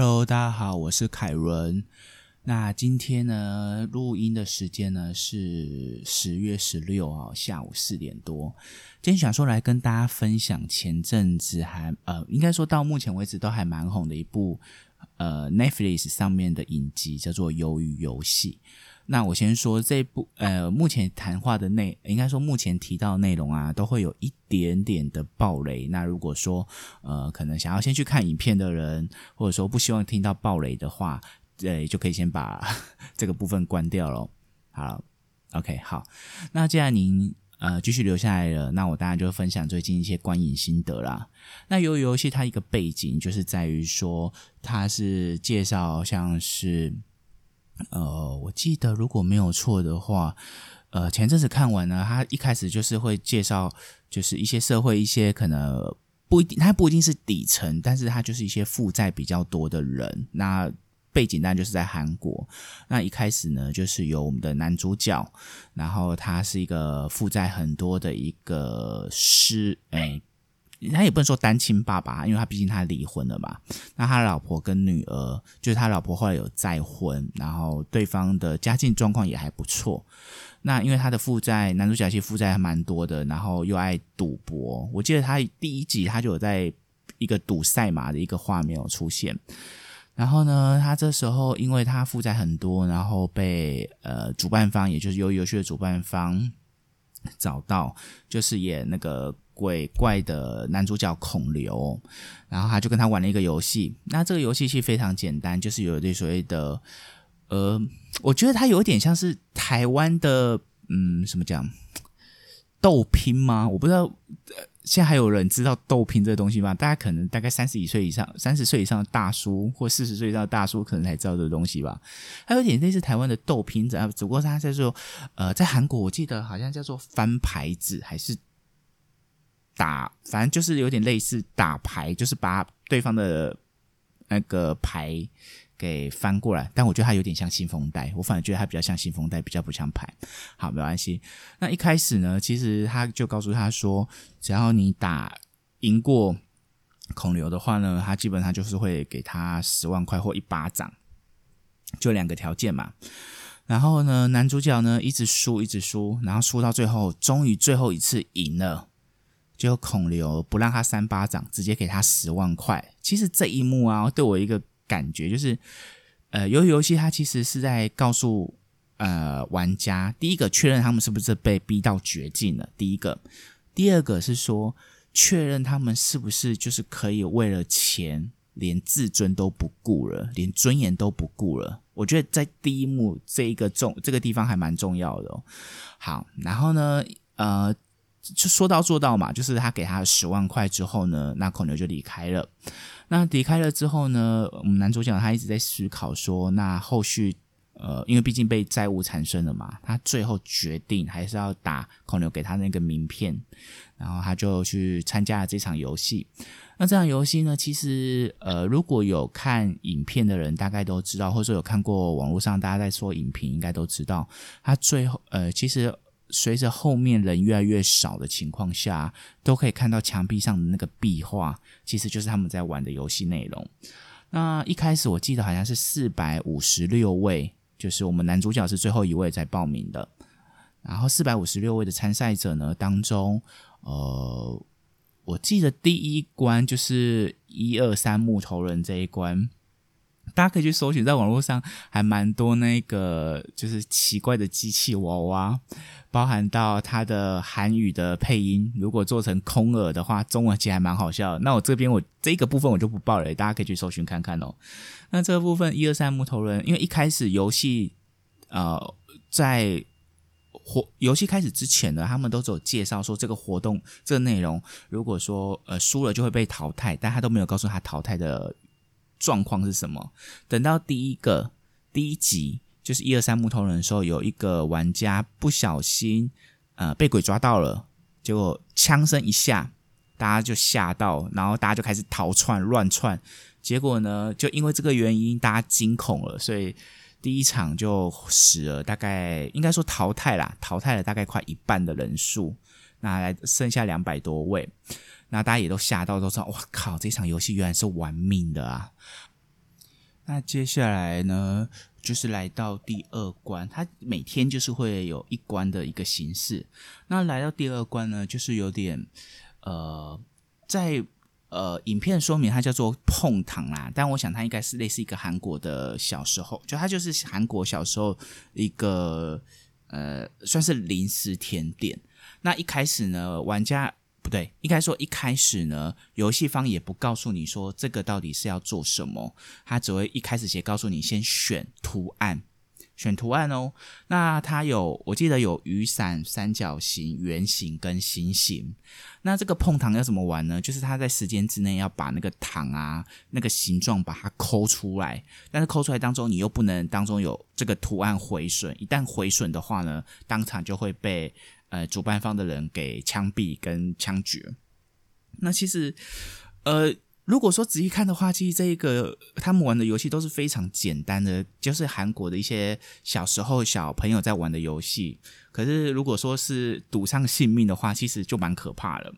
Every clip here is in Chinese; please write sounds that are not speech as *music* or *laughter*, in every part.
Hello，大家好，我是凯伦。那今天呢，录音的时间呢是十月十六号下午四点多。今天想说来跟大家分享前阵子还呃，应该说到目前为止都还蛮红的一部呃 Netflix 上面的影集，叫做《鱿鱼游戏》。那我先说这部呃，目前谈话的内，应该说目前提到的内容啊，都会有一点点的暴雷。那如果说呃，可能想要先去看影片的人，或者说不希望听到暴雷的话，对，就可以先把 *laughs* 这个部分关掉了。好，OK，好。那既然您呃继续留下来了，那我当然就分享最近一些观影心得啦。那由于游戏它一个背景就是在于说，它是介绍像是。呃，我记得如果没有错的话，呃，前阵子看完呢，他一开始就是会介绍，就是一些社会一些可能不一定，他不一定是底层，但是他就是一些负债比较多的人。那背景当然就是在韩国。那一开始呢，就是有我们的男主角，然后他是一个负债很多的一个师，哎。他也不能说单亲爸爸，因为他毕竟他离婚了嘛。那他老婆跟女儿，就是他老婆后来有再婚，然后对方的家境状况也还不错。那因为他的负债，男主角其实负债还蛮多的，然后又爱赌博。我记得他第一集他就有在一个赌赛马的一个画面有出现。然后呢，他这时候因为他负债很多，然后被呃主办方，也就是游游戏的主办方找到，就是演那个。鬼怪的男主角孔刘，然后他就跟他玩了一个游戏。那这个游戏其实非常简单，就是有一对所谓的，呃，我觉得它有点像是台湾的，嗯，什么讲斗拼吗？我不知道，现在还有人知道斗拼这个东西吗？大家可能大概三十几岁以上、三十岁以上的大叔或四十岁以上的大叔可能才知道这个东西吧。还有点类似台湾的斗拼子啊，只不过他在说，呃，在韩国我记得好像叫做翻牌子还是。打，反正就是有点类似打牌，就是把对方的那个牌给翻过来。但我觉得它有点像信封袋，我反而觉得它比较像信封袋，比较不像牌。好，没关系。那一开始呢，其实他就告诉他说，只要你打赢过孔刘的话呢，他基本上就是会给他十万块或一巴掌，就两个条件嘛。然后呢，男主角呢一直输，一直输，然后输到最后，终于最后一次赢了。就孔刘不让他三巴掌，直接给他十万块。其实这一幕啊，对我一个感觉就是，呃，由于游戏它其实是在告诉呃玩家，第一个确认他们是不是被逼到绝境了。第一个，第二个是说确认他们是不是就是可以为了钱连自尊都不顾了，连尊严都不顾了。我觉得在第一幕这一个重这个地方还蛮重要的。哦。好，然后呢，呃。就说到做到嘛，就是他给他十万块之后呢，那孔刘就离开了。那离开了之后呢，我们男主角他一直在思考说，那后续呃，因为毕竟被债务缠身了嘛，他最后决定还是要打孔刘给他那个名片，然后他就去参加了这场游戏。那这场游戏呢，其实呃，如果有看影片的人，大概都知道，或者说有看过网络上大家在说影评，应该都知道，他最后呃，其实。随着后面人越来越少的情况下，都可以看到墙壁上的那个壁画，其实就是他们在玩的游戏内容。那一开始我记得好像是四百五十六位，就是我们男主角是最后一位在报名的。然后四百五十六位的参赛者呢当中，呃，我记得第一关就是一二三木头人这一关。大家可以去搜寻，在网络上还蛮多那个就是奇怪的机器娃娃，包含到它的韩语的配音，如果做成空耳的话，中文其实还蛮好笑。那我这边我这个部分我就不报了，大家可以去搜寻看看哦。那这个部分一二三木头人，因为一开始游戏呃在活游戏开始之前呢，他们都只有介绍说这个活动这个内容，如果说呃输了就会被淘汰，但他都没有告诉他淘汰的。状况是什么？等到第一个第一集，就是一二三木头人的时候，有一个玩家不小心呃被鬼抓到了，结果枪声一下，大家就吓到，然后大家就开始逃窜乱窜，结果呢，就因为这个原因，大家惊恐了，所以第一场就死了，大概应该说淘汰啦，淘汰了大概快一半的人数，那来剩下两百多位。那大家也都吓到，都说：“哇靠！这场游戏原来是玩命的啊！”那接下来呢，就是来到第二关，它每天就是会有一关的一个形式。那来到第二关呢，就是有点呃，在呃影片说明它叫做碰糖啦，但我想它应该是类似一个韩国的小时候，就它就是韩国小时候一个呃算是零食甜点。那一开始呢，玩家。不对，应该说一开始呢，游戏方也不告诉你说这个到底是要做什么，他只会一开始先告诉你先选图案，选图案哦。那它有，我记得有雨伞、三角形、圆形跟星形。那这个碰糖要怎么玩呢？就是它在时间之内要把那个糖啊那个形状把它抠出来，但是抠出来当中你又不能当中有这个图案毁损，一旦毁损的话呢，当场就会被。呃，主办方的人给枪毙跟枪决。那其实，呃，如果说仔细看的话，其实这一个他们玩的游戏都是非常简单的，就是韩国的一些小时候小朋友在玩的游戏。可是，如果说是赌上性命的话，其实就蛮可怕的。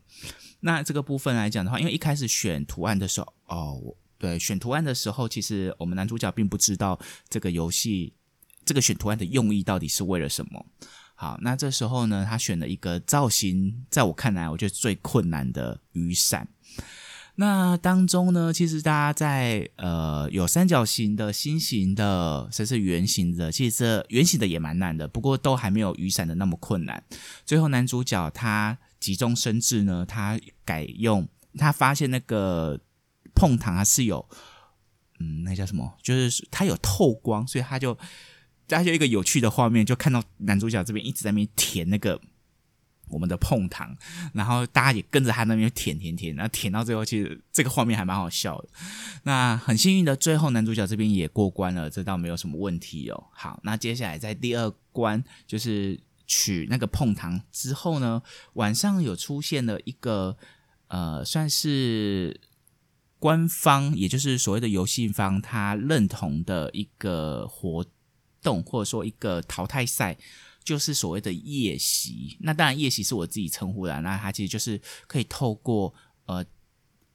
那这个部分来讲的话，因为一开始选图案的时候，哦，对，选图案的时候，其实我们男主角并不知道这个游戏这个选图案的用意到底是为了什么。好，那这时候呢，他选了一个造型，在我看来，我觉得最困难的雨伞。那当中呢，其实大家在呃有三角形的、心形的，甚至圆形的，其实这圆形的也蛮难的，不过都还没有雨伞的那么困难。最后男主角他急中生智呢，他改用他发现那个碰糖它是有，嗯，那叫什么？就是它有透光，所以他就。他就一个有趣的画面，就看到男主角这边一直在那边舔那个我们的碰糖，然后大家也跟着他那边舔舔舔，然后舔到最后，其实这个画面还蛮好笑的。那很幸运的，最后男主角这边也过关了，这倒没有什么问题哦。好，那接下来在第二关就是取那个碰糖之后呢，晚上有出现了一个呃，算是官方，也就是所谓的游戏方他认同的一个活。动或者说一个淘汰赛，就是所谓的夜袭。那当然夜袭是我自己称呼的，那它其实就是可以透过呃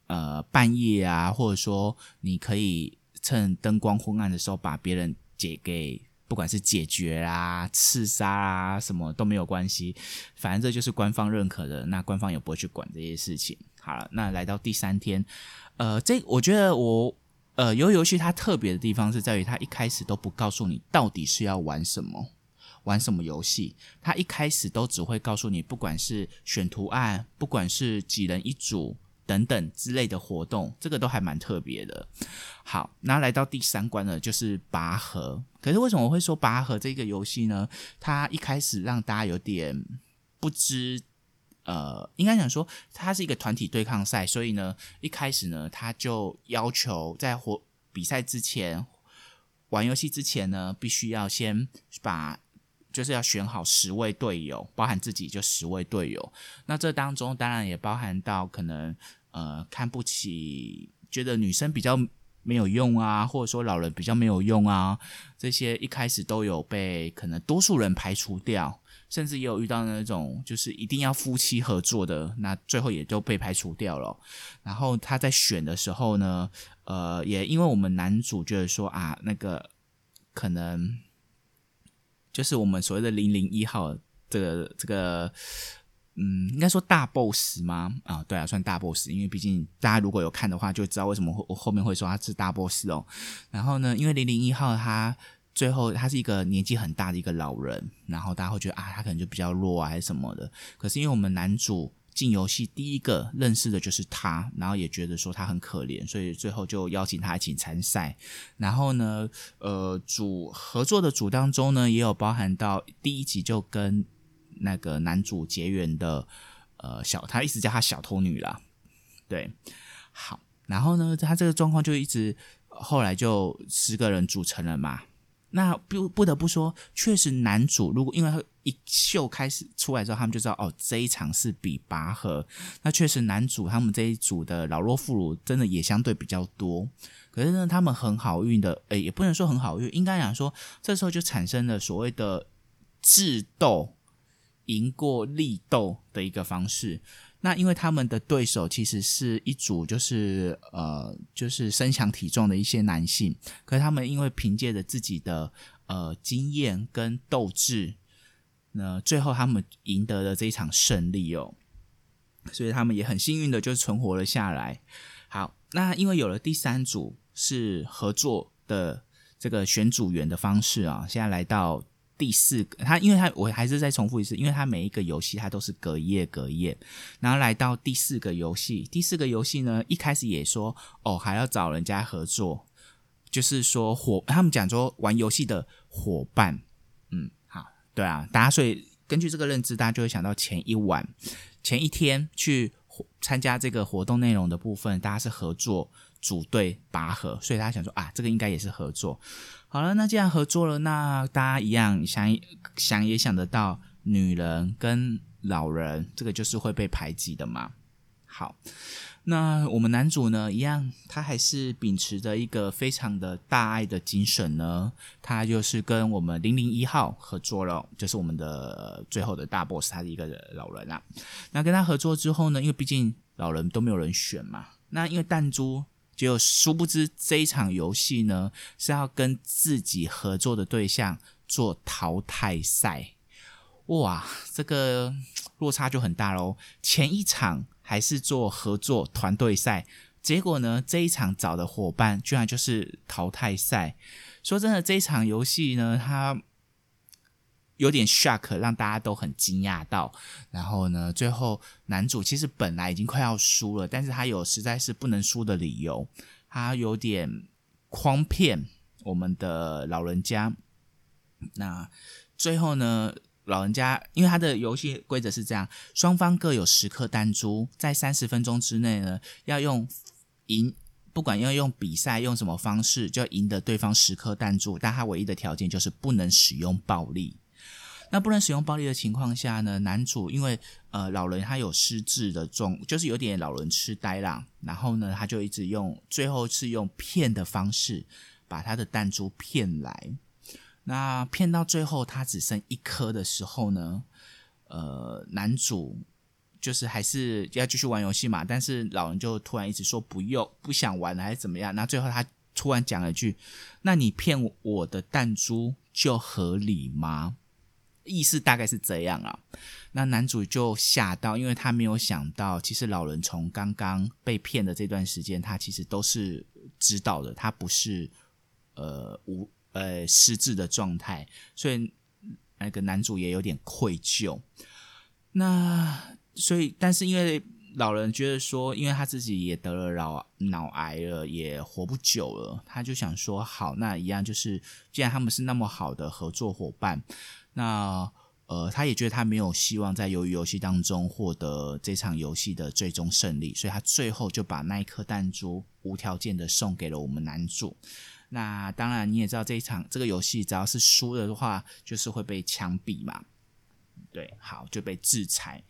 呃半夜啊，或者说你可以趁灯光昏暗的时候把别人解给，不管是解决啦、刺杀啊什么都没有关系，反正这就是官方认可的，那官方也不会去管这些事情。好了，那来到第三天，呃，这我觉得我。呃，游游戏它特别的地方是在于，它一开始都不告诉你到底是要玩什么，玩什么游戏。它一开始都只会告诉你，不管是选图案，不管是几人一组等等之类的活动，这个都还蛮特别的。好，那来到第三关呢，就是拔河。可是为什么我会说拔河这个游戏呢？它一开始让大家有点不知。呃，应该讲说，它是一个团体对抗赛，所以呢，一开始呢，他就要求在活比赛之前，玩游戏之前呢，必须要先把，就是要选好十位队友，包含自己就十位队友。那这当中当然也包含到可能呃看不起，觉得女生比较没有用啊，或者说老人比较没有用啊，这些一开始都有被可能多数人排除掉。甚至也有遇到那种就是一定要夫妻合作的，那最后也就被排除掉了。然后他在选的时候呢，呃，也因为我们男主觉得说啊，那个可能就是我们所谓的零零一号这个这个，嗯，应该说大 boss 吗？啊，对啊，算大 boss，因为毕竟大家如果有看的话，就知道为什么我后面会说他是大 boss 哦。然后呢，因为零零一号他。最后，他是一个年纪很大的一个老人，然后大家会觉得啊，他可能就比较弱啊，还是什么的。可是因为我们男主进游戏第一个认识的就是他，然后也觉得说他很可怜，所以最后就邀请他一起参赛。然后呢，呃，组合作的组当中呢，也有包含到第一集就跟那个男主结缘的，呃，小他一直叫他小偷女啦。对，好，然后呢，他这个状况就一直后来就十个人组成了嘛。那不不得不说，确实男主如果因为他一秀开始出来之后，他们就知道哦，这一场是比拔河。那确实男主他们这一组的老弱妇孺真的也相对比较多。可是呢，他们很好运的，诶，也不能说很好运，应该讲说这时候就产生了所谓的智斗赢过力斗的一个方式。那因为他们的对手其实是一组就是呃就是身强体壮的一些男性，可是他们因为凭借着自己的呃经验跟斗志，那最后他们赢得了这一场胜利哦，所以他们也很幸运的就存活了下来。好，那因为有了第三组是合作的这个选组员的方式啊，现在来到。第四个，他因为他我还是再重复一次，因为他每一个游戏他都是隔夜隔夜，然后来到第四个游戏，第四个游戏呢一开始也说哦还要找人家合作，就是说伙他们讲说玩游戏的伙伴，嗯好对啊，大家所以根据这个认知，大家就会想到前一晚前一天去参加这个活动内容的部分，大家是合作组队拔河，所以大家想说啊这个应该也是合作。好了，那既然合作了，那大家一样想想也想得到，女人跟老人这个就是会被排挤的嘛。好，那我们男主呢，一样，他还是秉持着一个非常的大爱的精神呢，他就是跟我们零零一号合作了，就是我们的最后的大 boss，他的一个老人啊。那跟他合作之后呢，因为毕竟老人都没有人选嘛，那因为弹珠。就殊不知这一场游戏呢是要跟自己合作的对象做淘汰赛，哇，这个落差就很大喽。前一场还是做合作团队赛，结果呢这一场找的伙伴居然就是淘汰赛。说真的，这一场游戏呢，它。有点 shock，让大家都很惊讶到。然后呢，最后男主其实本来已经快要输了，但是他有实在是不能输的理由，他有点诓骗我们的老人家。那最后呢，老人家因为他的游戏规则是这样，双方各有十颗弹珠，在三十分钟之内呢，要用赢，不管要用比赛用什么方式，就要赢得对方十颗弹珠。但他唯一的条件就是不能使用暴力。那不能使用暴力的情况下呢？男主因为呃老人他有失智的状，就是有点老人痴呆啦。然后呢，他就一直用，最后是用骗的方式把他的弹珠骗来。那骗到最后他只剩一颗的时候呢，呃，男主就是还是要继续玩游戏嘛。但是老人就突然一直说不用，不想玩了还是怎么样？那最后他突然讲了一句：“那你骗我的弹珠就合理吗？”意思大概是这样啊，那男主就吓到，因为他没有想到，其实老人从刚刚被骗的这段时间，他其实都是知道的，他不是呃无呃失智的状态，所以那个男主也有点愧疚。那所以，但是因为老人觉得说，因为他自己也得了脑脑癌了，也活不久了，他就想说，好，那一样就是，既然他们是那么好的合作伙伴。那呃，他也觉得他没有希望在鱿鱼游戏当中获得这场游戏的最终胜利，所以他最后就把那一颗弹珠无条件的送给了我们男主。那当然你也知道，这一场这个游戏只要是输了的话，就是会被枪毙嘛。对，好就被制裁。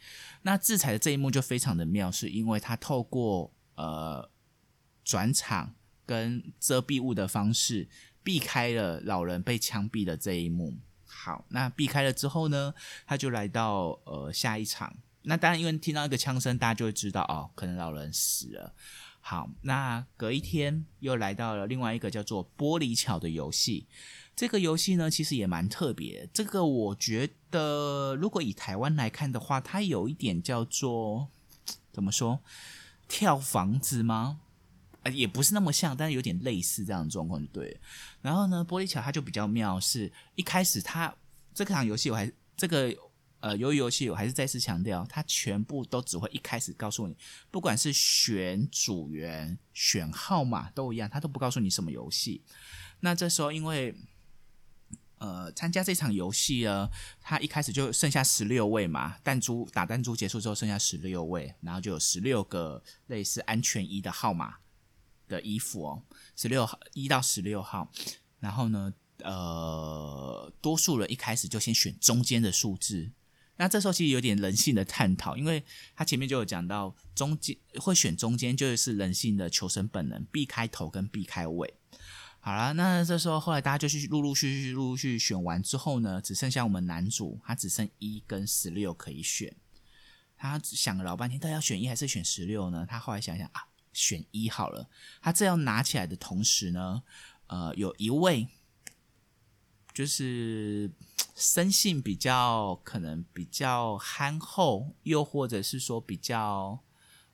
那制裁的这一幕就非常的妙，是因为他透过呃转场跟遮蔽物的方式，避开了老人被枪毙的这一幕。好，那避开了之后呢，他就来到呃下一场。那当然，因为听到一个枪声，大家就会知道哦，可能老人死了。好，那隔一天又来到了另外一个叫做玻璃桥的游戏。这个游戏呢，其实也蛮特别。这个我觉得，如果以台湾来看的话，它有一点叫做怎么说，跳房子吗？也不是那么像，但是有点类似这样的状况，就对。然后呢，玻璃桥它就比较妙，是一开始它这场游戏我还这个呃鱿鱼游戏我还是再次强调，它全部都只会一开始告诉你，不管是选组员、选号码都一样，它都不告诉你什么游戏。那这时候因为呃参加这场游戏呢，它一开始就剩下十六位嘛，弹珠打弹珠结束之后剩下十六位，然后就有十六个类似安全一的号码。的衣服哦，十六号一到十六号，然后呢，呃，多数人一开始就先选中间的数字。那这时候其实有点人性的探讨，因为他前面就有讲到，中间会选中间就是人性的求生本能，避开头跟避开尾。好了，那这时候后来大家就去陆陆续续、陆陆续续选完之后呢，只剩下我们男主，他只剩一跟十六可以选。他想了老半天，到底要选一还是选十六呢？他后来想想啊，选一好了。他这样拿起来的同时呢，呃，有一位就是生性比较可能比较憨厚，又或者是说比较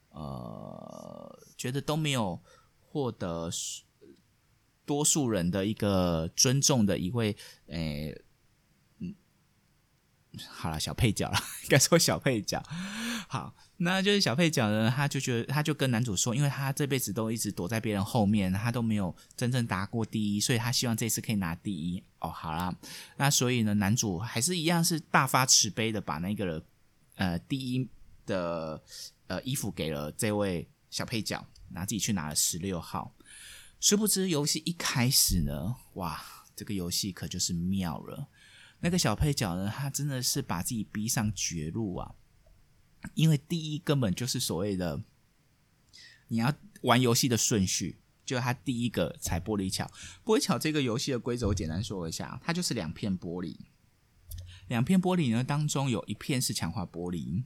呃，觉得都没有获得多数人的一个尊重的一位，诶。好了，小配角了，该说小配角。好，那就是小配角呢，他就觉得，他就跟男主说，因为他这辈子都一直躲在别人后面，他都没有真正拿过第一，所以他希望这次可以拿第一。哦，好啦，那所以呢，男主还是一样是大发慈悲的，把那个呃第一的呃衣服给了这位小配角，拿自己去拿了十六号。殊不知，游戏一开始呢，哇，这个游戏可就是妙了。那个小配角呢，他真的是把自己逼上绝路啊！因为第一根本就是所谓的你要玩游戏的顺序，就他第一个踩玻璃桥。玻璃桥这个游戏的规则我简单说一下，它就是两片玻璃，两片玻璃呢当中有一片是强化玻璃，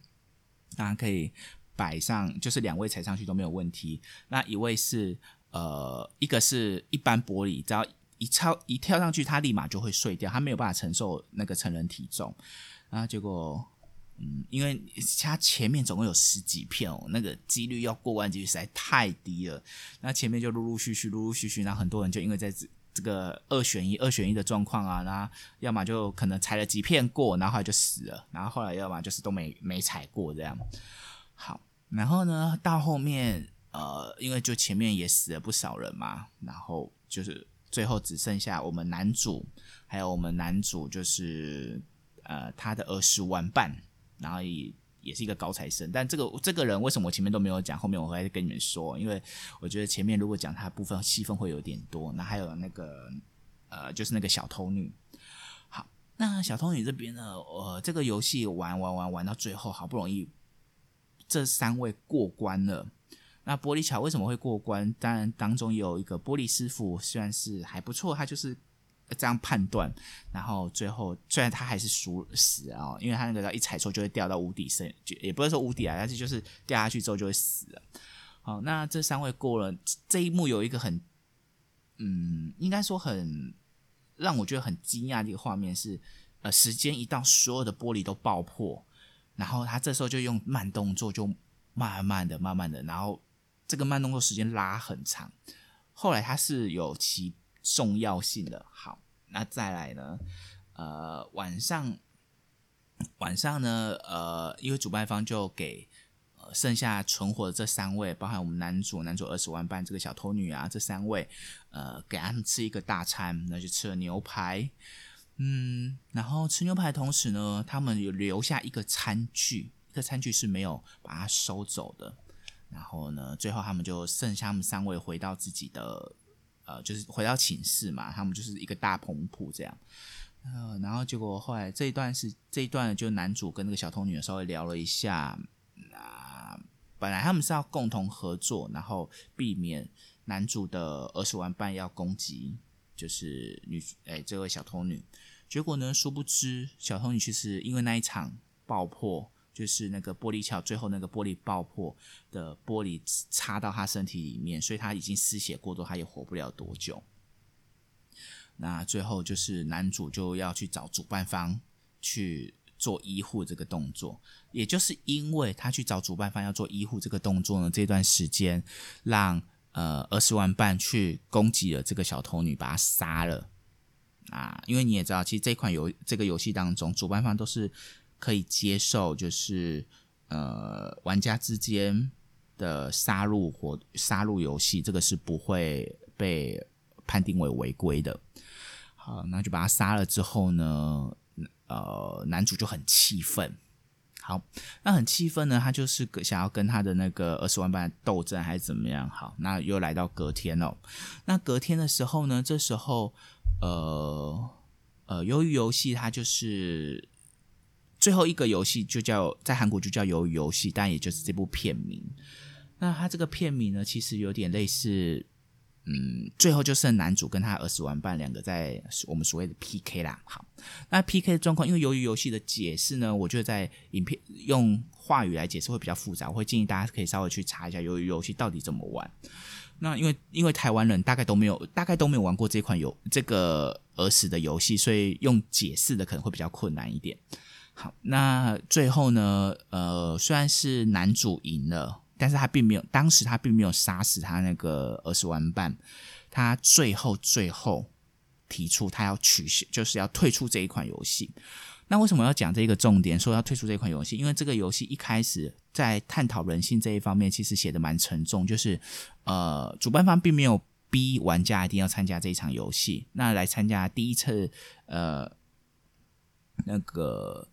大家可以摆上，就是两位踩上去都没有问题。那一位是呃，一个是一般玻璃，只要。一超一跳上去，他立马就会碎掉，他没有办法承受那个成人体重。然后结果，嗯，因为他前面总共有十几片哦，那个几率要过万几率实在太低了。那前面就陆陆续续、陆陆续续，然后很多人就因为在这这个二选一、二选一的状况啊，然后要么就可能踩了几片过，然后就死了，然后后来要么就是都没没踩过这样。好，然后呢，到后面呃，因为就前面也死了不少人嘛，然后就是。最后只剩下我们男主，还有我们男主就是呃他的儿时玩伴，然后也也是一个高材生。但这个这个人为什么我前面都没有讲，后面我会跟你们说，因为我觉得前面如果讲他部分戏份会有点多。那还有那个呃就是那个小偷女。好，那小偷女这边呢，呃这个游戏玩玩玩玩到最后，好不容易这三位过关了。那玻璃桥为什么会过关？当然，当中有一个玻璃师傅，虽然是还不错，他就是这样判断。然后最后，虽然他还是输死啊，因为他那个一踩错就会掉到无底深，就也不是说无底啊，但是就是掉下去之后就会死了。好，那这三位过了这一幕，有一个很，嗯，应该说很让我觉得很惊讶的一个画面是，呃，时间一到，所有的玻璃都爆破，然后他这时候就用慢动作，就慢慢的、慢慢的，然后。这个慢动作时间拉很长，后来它是有其重要性的。好，那再来呢？呃，晚上晚上呢？呃，因为主办方就给呃剩下存活的这三位，包含我们男主、男主二十万半这个小偷女啊，这三位，呃，给他们吃一个大餐，那就吃了牛排。嗯，然后吃牛排的同时呢，他们有留下一个餐具，一个餐具是没有把它收走的。然后呢，最后他们就剩下他们三位回到自己的，呃，就是回到寝室嘛。他们就是一个大棚铺这样。呃，然后结果后来这一段是这一段，就男主跟那个小偷女稍微聊了一下。那本来他们是要共同合作，然后避免男主的二十万半要攻击，就是女哎这位小偷女。结果呢，殊不知小偷女其实因为那一场爆破。就是那个玻璃桥，最后那个玻璃爆破的玻璃插到他身体里面，所以他已经失血过多，他也活不了多久。那最后就是男主就要去找主办方去做医护这个动作，也就是因为他去找主办方要做医护这个动作呢，这段时间让呃二十万半去攻击了这个小偷女，把她杀了啊！因为你也知道，其实这款游这个游戏当中，主办方都是。可以接受，就是呃，玩家之间的杀戮或杀戮游戏，这个是不会被判定为违规的。好，那就把他杀了之后呢，呃，男主就很气愤。好，那很气愤呢，他就是想要跟他的那个二十万半斗争，还是怎么样？好，那又来到隔天哦。那隔天的时候呢，这时候呃呃，由于游戏它就是。最后一个游戏就叫在韩国就叫鱿鱼游戏，但也就是这部片名。那它这个片名呢，其实有点类似，嗯，最后就剩男主跟他儿时玩伴两个在我们所谓的 PK 啦。好，那 PK 的状况，因为由于游戏的解释呢，我觉得在影片用话语来解释会比较复杂，我会建议大家可以稍微去查一下由于游戏到底怎么玩。那因为因为台湾人大概都没有大概都没有玩过这款游这个儿时的游戏，所以用解释的可能会比较困难一点。好，那最后呢，呃，虽然是男主赢了。但是他并没有，当时他并没有杀死他那个儿时玩伴，他最后最后提出他要取消，就是要退出这一款游戏。那为什么要讲这个重点，说要退出这款游戏？因为这个游戏一开始在探讨人性这一方面，其实写的蛮沉重，就是呃，主办方并没有逼玩家一定要参加这一场游戏。那来参加第一次呃那个。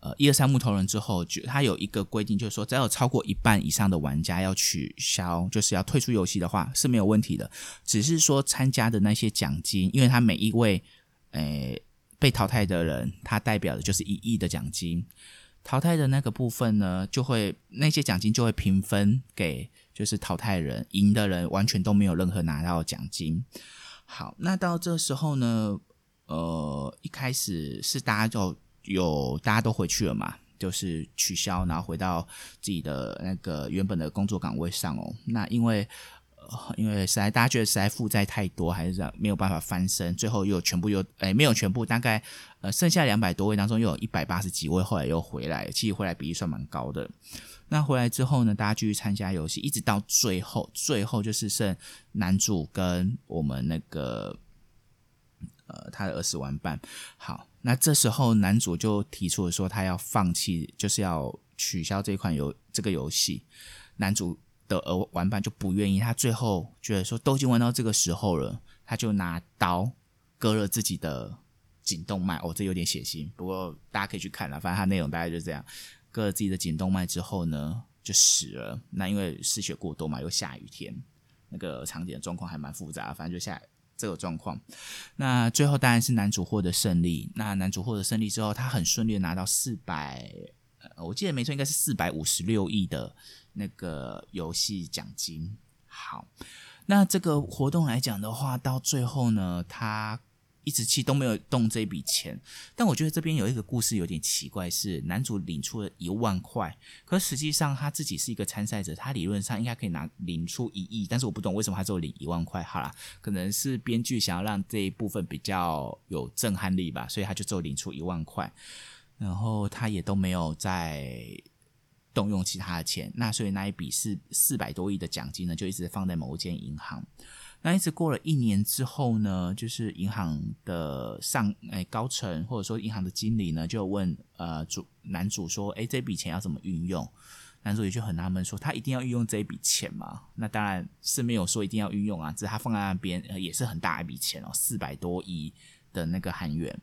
呃，一二三木头人之后，就他有一个规定，就是说，只要有超过一半以上的玩家要取消，就是要退出游戏的话是没有问题的。只是说参加的那些奖金，因为他每一位诶被淘汰的人，他代表的就是一亿的奖金。淘汰的那个部分呢，就会那些奖金就会平分给就是淘汰人，赢的人完全都没有任何拿到奖金。好，那到这时候呢，呃，一开始是大家就。有大家都回去了嘛，就是取消，然后回到自己的那个原本的工作岗位上哦。那因为因为实在大家觉得实在负债太多，还是这样没有办法翻身，最后又全部又哎没有全部，大概呃剩下两百多位当中，又有一百八十几位后来又回来，其实回来比例算蛮高的。那回来之后呢，大家继续参加游戏，一直到最后，最后就是剩男主跟我们那个呃他的儿时玩伴，好。那这时候，男主就提出了说，他要放弃，就是要取消这款游这个游戏。男主的儿玩伴就不愿意，他最后觉得说，都已经玩到这个时候了，他就拿刀割了自己的颈动脉。哦，这有点血腥，不过大家可以去看了。反正他内容大概就这样，割了自己的颈动脉之后呢，就死了。那因为失血过多嘛，又下雨天，那个场景的状况还蛮复杂，反正就下。这个状况，那最后当然是男主获得胜利。那男主获得胜利之后，他很顺利的拿到四百，我记得没错，应该是四百五十六亿的那个游戏奖金。好，那这个活动来讲的话，到最后呢，他。一直期都没有动这笔钱，但我觉得这边有一个故事有点奇怪，是男主领出了一万块，可实际上他自己是一个参赛者，他理论上应该可以拿领出一亿，但是我不懂为什么他只有领一万块。好啦，可能是编剧想要让这一部分比较有震撼力吧，所以他就只有领出一万块，然后他也都没有再动用其他的钱，那所以那一笔是四百多亿的奖金呢，就一直放在某一间银行。那一直过了一年之后呢，就是银行的上诶高层或者说银行的经理呢，就问呃主男主说，诶这笔钱要怎么运用？男主也就很纳闷说，他一定要运用这一笔钱吗？那当然是没有说一定要运用啊，只是他放在那边也是很大一笔钱哦，四百多亿的那个韩元。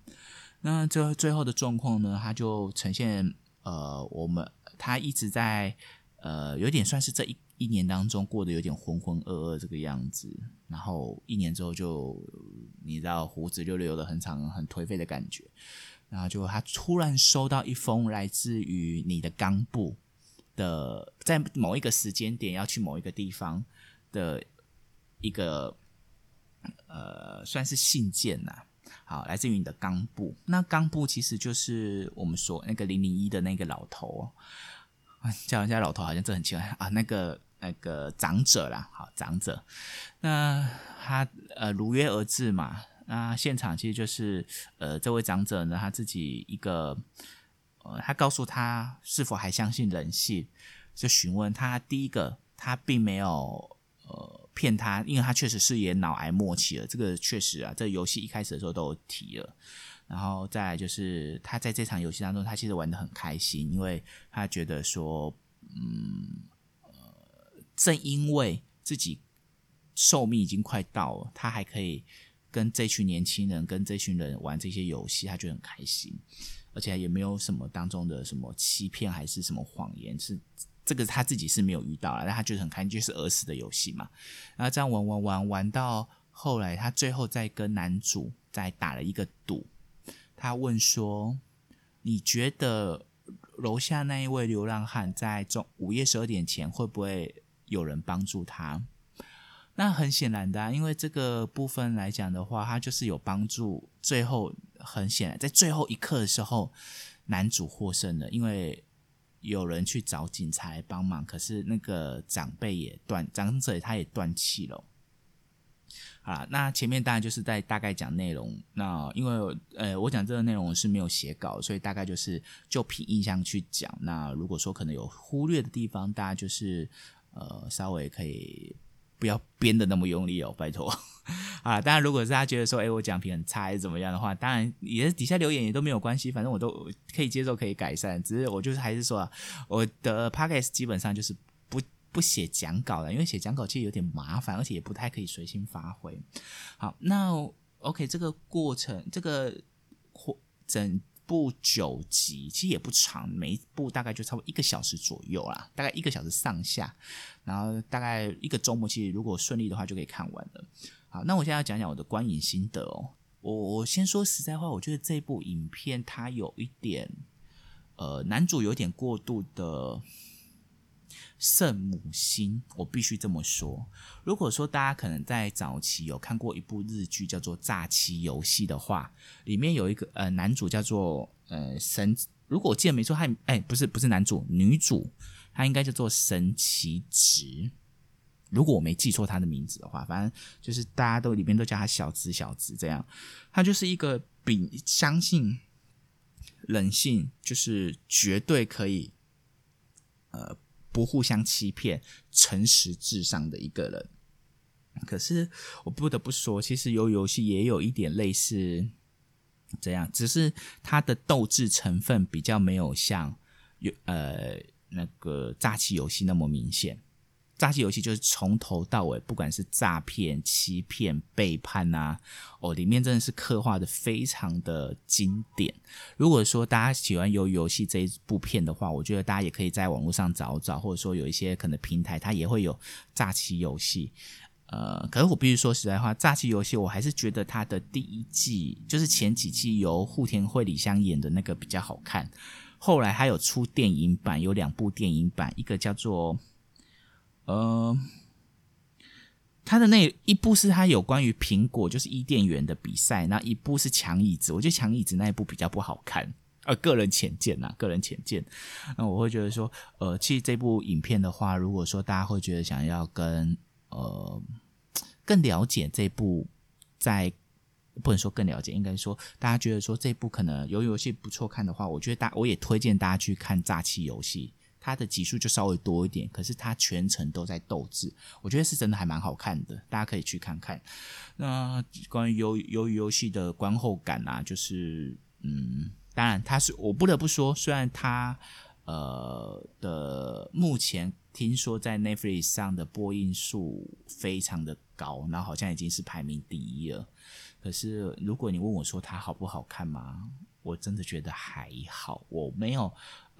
那最最后的状况呢，他就呈现呃我们他一直在呃有点算是这一。一年当中过得有点浑浑噩噩这个样子，然后一年之后就你知道胡子就留的很长，很颓废的感觉。然后就他突然收到一封来自于你的冈部的，在某一个时间点要去某一个地方的一个呃，算是信件呐。好，来自于你的冈部。那冈部其实就是我们说那个零零一的那个老头，*laughs* 叫人家老头好像这很奇怪 *laughs* 啊，那个。那个长者啦，好长者，那他呃如约而至嘛。那现场其实就是呃这位长者呢，他自己一个呃，他告诉他是否还相信人性，就询问他第一个，他并没有呃骗他，因为他确实是也脑癌末期了，这个确实啊，这游戏一开始的时候都有提了。然后再来就是他在这场游戏当中，他其实玩的很开心，因为他觉得说嗯。呃正因为自己寿命已经快到了，他还可以跟这群年轻人、跟这群人玩这些游戏，他就很开心，而且也没有什么当中的什么欺骗还是什么谎言，是这个他自己是没有遇到了，但他就是很开心，就是儿时的游戏嘛。然后这样玩玩玩玩到后来，他最后再跟男主再打了一个赌，他问说：“你觉得楼下那一位流浪汉在中午夜十二点前会不会？”有人帮助他，那很显然的，因为这个部分来讲的话，他就是有帮助。最后很显然，在最后一刻的时候，男主获胜了，因为有人去找警察帮忙，可是那个长辈也断，长者他也断气了。啊，那前面当然就是在大概讲内容。那因为呃，我讲这个内容是没有写稿，所以大概就是就凭印象去讲。那如果说可能有忽略的地方，大家就是呃稍微可以不要编的那么用力哦，拜托。啊，当然如果是他觉得说，哎，我讲评很差还是怎么样的话，当然也是底下留言也都没有关系，反正我都可以接受，可以改善。只是我就是还是说啊，我的 podcast 基本上就是。不写讲稿了，因为写讲稿其实有点麻烦，而且也不太可以随心发挥。好，那 OK，这个过程，这个或整部九集其实也不长，每一部大概就差不多一个小时左右啦，大概一个小时上下，然后大概一个周末，其实如果顺利的话就可以看完了。好，那我现在要讲讲我的观影心得哦。我我先说实在话，我觉得这部影片它有一点，呃，男主有点过度的。圣母心，我必须这么说。如果说大家可能在早期有看过一部日剧叫做《诈欺游戏》的话，里面有一个呃男主叫做呃神，如果我记得没错，他哎不是不是男主，女主他应该叫做神奇直。如果我没记错他的名字的话，反正就是大家都里面都叫他小直小直这样。他就是一个秉相信人性，就是绝对可以呃。不互相欺骗、诚实至上的一个人。可是我不得不说，其实游游戏也有一点类似这样，只是它的斗志成分比较没有像有呃那个诈欺游戏那么明显。诈欺游戏就是从头到尾，不管是诈骗、欺骗、背叛啊，哦，里面真的是刻画的非常的经典。如果说大家喜欢游游戏这一部片的话，我觉得大家也可以在网络上找找，或者说有一些可能平台它也会有诈欺游戏。呃，可是我必须说实在话，诈欺游戏我还是觉得它的第一季，就是前几季由户田惠里香演的那个比较好看。后来还有出电影版，有两部电影版，一个叫做。呃，他的那一部是他有关于苹果就是伊甸园的比赛，那一部是抢椅子，我觉得抢椅子那一部比较不好看，呃，个人浅见呐，个人浅见。那我会觉得说，呃，其实这部影片的话，如果说大家会觉得想要跟呃更了解这部，在不能说更了解，应该说大家觉得说这部可能有游戏不错看的话，我觉得大我也推荐大家去看《诈欺游戏》。它的集数就稍微多一点，可是它全程都在斗智，我觉得是真的还蛮好看的，大家可以去看看。那关于游游游戏的观后感啊，就是嗯，当然它是我不得不说，虽然它呃的目前听说在 Netflix 上的播映数非常的高，然后好像已经是排名第一了。可是如果你问我说它好不好看吗？我真的觉得还好，我没有。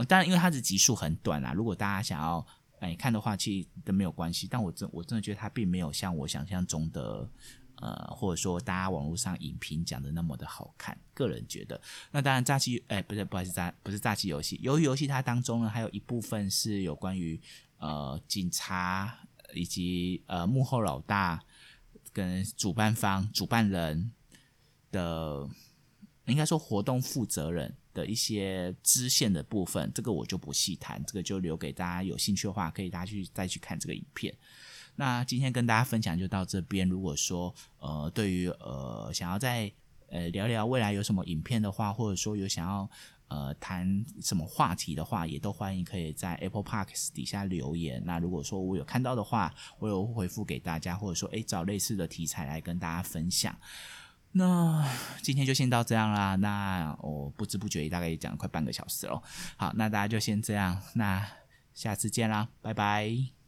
当然，因为它的集数很短啊，如果大家想要哎看的话，其实都没有关系。但我真我真的觉得它并没有像我想象中的，呃，或者说大家网络上影评讲的那么的好看。个人觉得，那当然，诈欺哎，不是，不好意思，诈不是诈欺游戏。由于游戏它当中呢，还有一部分是有关于呃警察以及呃幕后老大跟主办方、主办人的，应该说活动负责人。的一些支线的部分，这个我就不细谈，这个就留给大家有兴趣的话，可以大家去再去看这个影片。那今天跟大家分享就到这边。如果说呃，对于呃想要再呃聊聊未来有什么影片的话，或者说有想要呃谈什么话题的话，也都欢迎可以在 Apple Parks 底下留言。那如果说我有看到的话，我有回复给大家，或者说诶找类似的题材来跟大家分享。那今天就先到这样啦。那我不知不觉也大概也讲了快半个小时了。好，那大家就先这样。那下次见啦，拜拜。